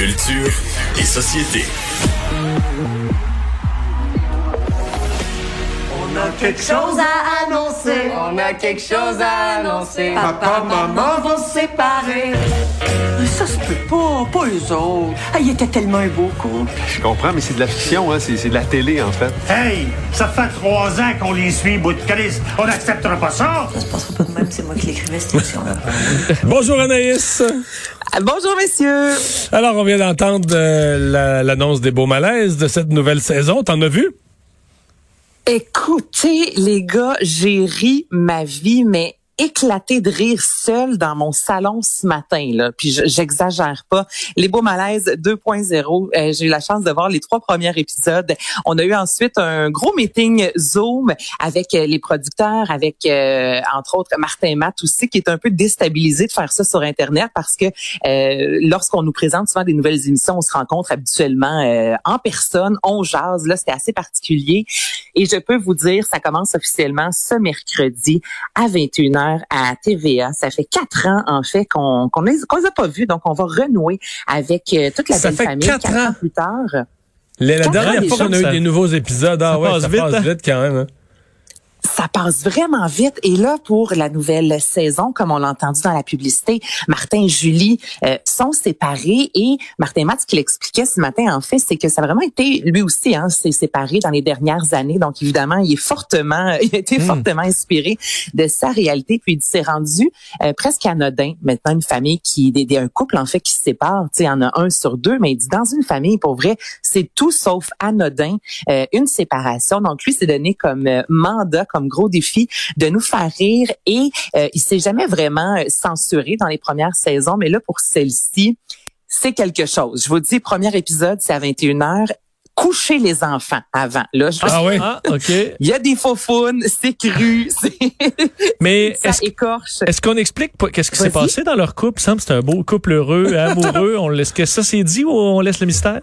Culture et société. On a quelque chose à annoncer. On a quelque chose à annoncer. Papa, maman vont se séparer. Ça se peut pas, pas eux autres. Ah, il était tellement un beau couple. Je comprends, mais c'est de la fiction, hein? c'est c'est de la télé, en fait. Hey, ça fait trois ans qu'on les suit, bout de calice. On n'acceptera pas ça. Ça se passera pas de même, c'est moi qui l'écrivais, cette émission-là. Bonjour Anaïs. Bonjour, messieurs. Alors, on vient d'entendre euh, la- l'annonce des beaux malaises de cette nouvelle saison. T'en as vu? Écoutez, les gars, j'ai ri ma vie, mais éclaté de rire seul dans mon salon ce matin là. Puis je- j'exagère pas. Les beaux malaises 2.0 euh, j'ai eu la chance de voir les trois premiers épisodes. On a eu ensuite un gros meeting Zoom avec euh, les producteurs avec euh, entre autres Martin Matt aussi qui est un peu déstabilisé de faire ça sur internet parce que euh, lorsqu'on nous présente souvent des nouvelles émissions on se rencontre habituellement euh, en personne on jase. Là c'était assez particulier. Et je peux vous dire, ça commence officiellement ce mercredi à 21h à TVA. Ça fait quatre ans, en fait, qu'on qu'on les, qu'on les a pas vus. Donc, on va renouer avec euh, toute la Ça belle fait famille. quatre ans. plus tard. La, la Quatre dernière fois qu'on a eu ça- des nouveaux épisodes, ah ça ouais, passe ça vite, passe hein? vite quand même. hein. Ça passe vraiment vite. Et là, pour la nouvelle saison, comme on l'a entendu dans la publicité, Martin et Julie euh, sont séparés. Et Martin Matt, ce qu'il expliquait ce matin, en fait, c'est que ça a vraiment été, lui aussi, hein, s'est séparé dans les dernières années. Donc, évidemment, il est fortement, il a été Mm. fortement inspiré de sa réalité. Puis, il s'est rendu euh, presque anodin. Maintenant, une famille qui, des, des- un couple, en fait, qui se sépare. Tu sais, il y en a un sur deux, mais il dit, dans une famille, pour vrai, c'est tout sauf anodin, euh, une séparation. Donc, lui, s'est donné comme euh, mandat, comme gros défi de nous faire rire et euh, il s'est jamais vraiment euh, censuré dans les premières saisons, mais là, pour celle-ci, c'est quelque chose. Je vous dis, premier épisode, c'est à 21h. Coucher les enfants avant. Là, je- Ah oui? Ah, OK. il y a des faux faunes, c'est cru, c'est Mais ça est-ce écorche. est-ce qu'on explique pas qu'est-ce qui s'est passé dans leur couple? Il semble que c'est un beau couple heureux, amoureux. on laisse que ça c'est dit ou on laisse le mystère?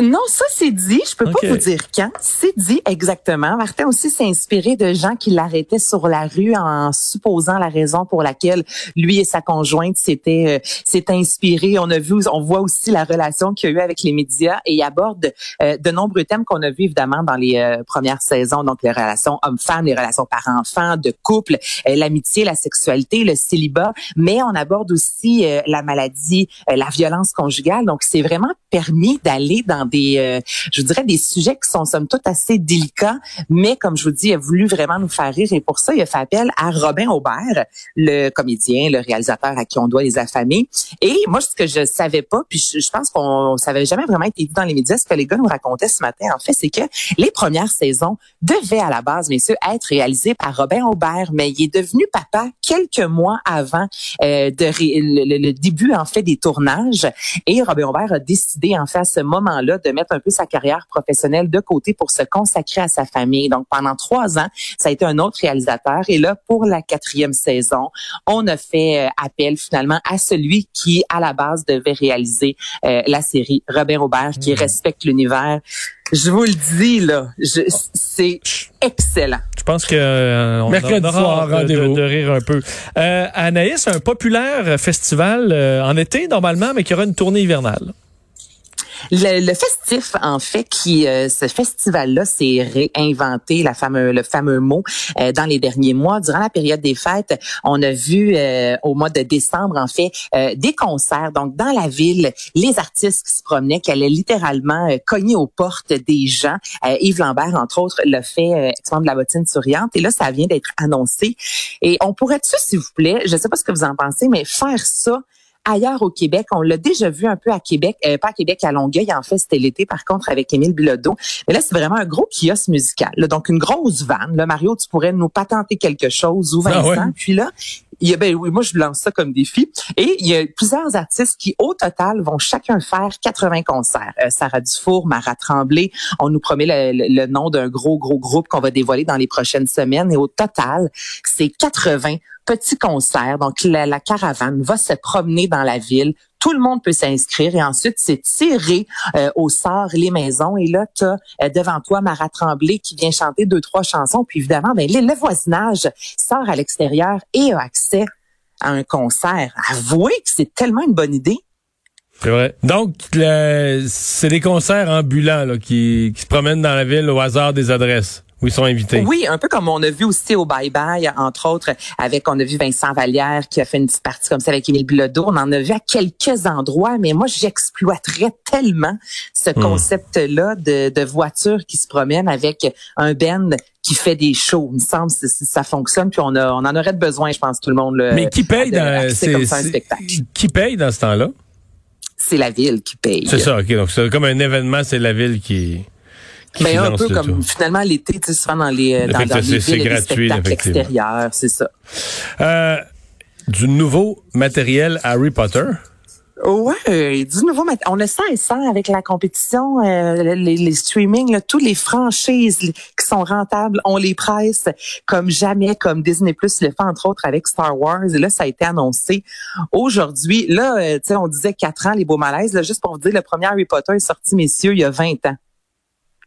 Non, ça c'est dit. Je peux pas vous dire quand. C'est dit exactement. Martin aussi s'est inspiré de gens qui l'arrêtaient sur la rue en supposant la raison pour laquelle lui et sa conjointe s'étaient euh, s'étaient inspirés. On a vu, on voit aussi la relation qu'il y a eu avec les médias et il aborde euh, de nombreux thèmes qu'on a vus évidemment dans les euh, premières saisons. Donc les relations hommes-femmes, les relations parents-enfants, de couple, euh, l'amitié, la sexualité, le célibat. Mais on aborde aussi la maladie, la violence conjugale. Donc c'est vraiment permis d'aller dans des, euh, je dirais, des sujets qui sont somme toute assez délicats, mais comme je vous dis, il a voulu vraiment nous faire rire et pour ça, il a fait appel à Robin Aubert, le comédien, le réalisateur à qui on doit les affamés. Et moi, ce que je savais pas, puis je, pense qu'on ça avait jamais vraiment été dit dans les médias, ce que les gars nous racontaient ce matin, en fait, c'est que les premières saisons devaient à la base, messieurs, être réalisées par Robin Aubert, mais il est devenu papa quelques mois avant euh, de le, le- le début, en fait, des tournages. Et Robin Aubert a décidé, en fait, à ce moment-là, de mettre un peu sa carrière professionnelle de côté pour se consacrer à sa famille. Donc, pendant trois ans, ça a été un autre réalisateur. Et là, pour la quatrième saison, on a fait euh, appel finalement à celui qui, à la base, devait réaliser euh, la série Robin Aubert, qui respecte l'univers. Je vous le dis, là, c'est excellent. Je pense que euh, on Mercredi aura soir, de, rendez-vous. de rire un peu. Euh, Anaïs, un populaire festival euh, en été normalement, mais qui aura une tournée hivernale. Le, le festif, en fait, qui euh, ce festival-là s'est réinventé, la fameux, le fameux mot, euh, dans les derniers mois. Durant la période des fêtes, on a vu euh, au mois de décembre, en fait, euh, des concerts. Donc, dans la ville, les artistes qui se promenaient, qui allaient littéralement euh, cogner aux portes des gens. Euh, Yves Lambert, entre autres, l'a fait, ex-membre de la bottine souriante. Et là, ça vient d'être annoncé. Et on pourrait-tu, s'il vous plaît, je sais pas ce que vous en pensez, mais faire ça ailleurs au Québec. On l'a déjà vu un peu à Québec, euh, pas à Québec, à Longueuil. En fait, c'était l'été, par contre, avec Émile Bilodeau. Mais là, c'est vraiment un gros kiosque musical. là. donc, une grosse vanne. Là, Mario, tu pourrais nous patenter quelque chose ou Ah Vincent. ouais? Puis là, Il y a, ben oui, moi je lance ça comme défi. Et il y a plusieurs artistes qui, au total, vont chacun faire 80 concerts. Euh, Sarah Dufour, Mara Tremblay, on nous promet le, le nom d'un gros, gros groupe qu'on va dévoiler dans les prochaines semaines. Et au total, c'est 80 petits concerts. Donc, la, la, caravane va se promener dans la ville. Tout le monde peut s'inscrire et ensuite, c'est tiré euh, au sort les maisons. Et là, tu euh, devant toi Mara Tremblay qui vient chanter deux, trois chansons. Puis évidemment, ben, le, voisinage sort à l'extérieur et a accès à un concert. Avouez que c'est tellement une bonne idée. C'est vrai. Donc, c'est des concerts ambulants là, qui, qui se promènent dans la ville au hasard des adresses où ils sont invités. Oui, un peu comme on a vu aussi au Bye Bye, entre autres, avec, on a vu Vincent Vallière qui a fait une petite partie comme ça avec Émile Bilodeau. On en a vu à quelques endroits, mais moi, j'exploiterais tellement ce concept-là de, de voitures qui se promènent avec un band qui fait des shows. Il me semble que ça fonctionne, puis on, a, on en aurait besoin, je pense, tout le monde. là, Mais qui paye dans comme ça un spectacle. qui paye dans ce temps-là? C'est la ville qui paye. C'est ça. Ok. Donc c'est comme un événement, c'est la ville qui. Qui Ben, un peu comme tout. finalement l'été, tu sais, souvent dans les, euh, dans, dans les villes, gratuit, spectacles extérieurs, c'est ça. Euh, du nouveau matériel Harry Potter? Ouais, du nouveau mat- on a ça et ça avec la compétition, euh, les, les streaming, là, toutes les franchises qui sont rentables, on les presse comme jamais, comme Disney Plus le fait entre autres avec Star Wars. Et là, ça a été annoncé aujourd'hui. Là, euh, tu sais, on disait quatre ans les beaux malaises. Là, juste pour vous dire, le premier Harry Potter est sorti, messieurs, il y a 20 ans.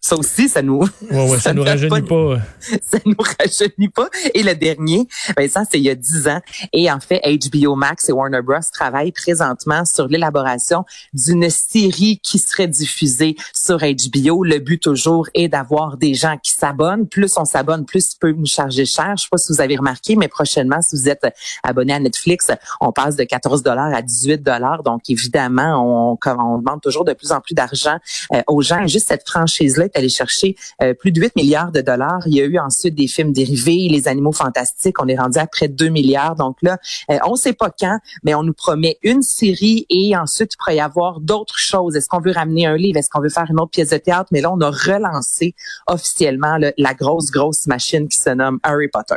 Ça aussi, ça nous, Ouais, ouais, ça nous rajeunit pas. ça nous rajeunit pas. Et le dernier, ben ça, c'est il y a 10 ans. Et en fait, HBO Max et Warner Bros. travaillent présentement sur l'élaboration d'une série qui serait diffusée sur HBO. Le but toujours est d'avoir des gens qui s'abonnent. Plus on s'abonne, plus il peut nous charger cher. Je sais pas si vous avez remarqué, mais prochainement, si vous êtes abonné à Netflix, on passe de 14 dollars à 18 dollars. Donc, évidemment, on, comme on demande toujours de plus en plus d'argent euh, aux gens. Et juste cette franchise-là est chercher euh, plus de 8 milliards de dollars. Il y a eu ensuite des films dérivés, les animaux fantastiques. On est rendu à près de 2 milliards. Donc là, euh, on ne sait pas quand, mais on nous promet une série et ensuite il pourrait y avoir d'autres choses. Est-ce qu'on veut ramener un livre? Est-ce qu'on veut faire une autre pièce de théâtre? Mais là, on a relancé officiellement la grosse, grosse machine qui se nomme Harry Potter.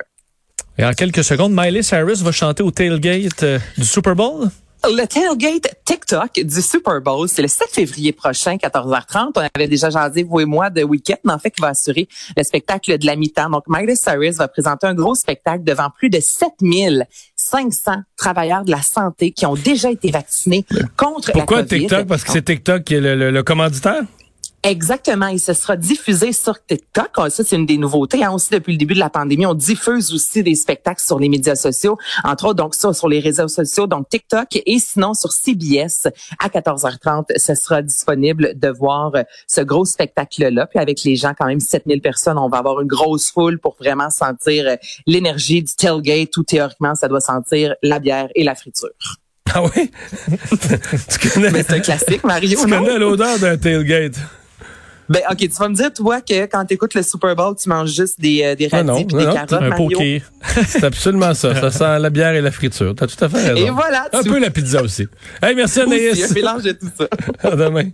Et en quelques secondes, Miley Cyrus va chanter au tailgate euh, du Super Bowl. Le tailgate TikTok du Super Bowl, c'est le 7 février prochain, 14h30. On avait déjà jasé, vous et moi, de week-end, mais en fait, qui va assurer le spectacle de la mi-temps. Donc, Miley Cyrus va présenter un gros spectacle devant plus de 7500 travailleurs de la santé qui ont déjà été vaccinés contre Pourquoi la COVID. TikTok? Parce que c'est TikTok qui est le, le- le commanditaire? Exactement, et ce sera diffusé sur TikTok. Ah, Ça, c'est une des nouveautés. Hein. Aussi, depuis le début de la pandémie, on diffuse aussi des spectacles sur les médias sociaux, entre autres, donc ça, sur les réseaux sociaux, donc TikTok, et sinon sur CBS à 14h30, ce sera disponible de voir euh, ce gros spectacle-là. Puis avec les gens, quand même 7000 personnes, on va avoir une grosse foule pour vraiment sentir euh, l'énergie du tailgate, où théoriquement, ça doit sentir la bière et la friture. Ah oui? tu connais, Mais c'est un classique, Mario, tu non? connais l'odeur d'un tailgate? Ben, OK, tu vas me dire, toi, que quand tu écoutes le Super Bowl, tu manges juste des, euh, des Ah radis non, non, des non, carottes, un Mario. poké. C'est absolument ça. Ça sent la bière et la friture. T'as tout à fait raison. Et voilà, Un tu- peu la pizza aussi. Hey, merci Aussi, Anaïs. un mélange de tout ça. À demain.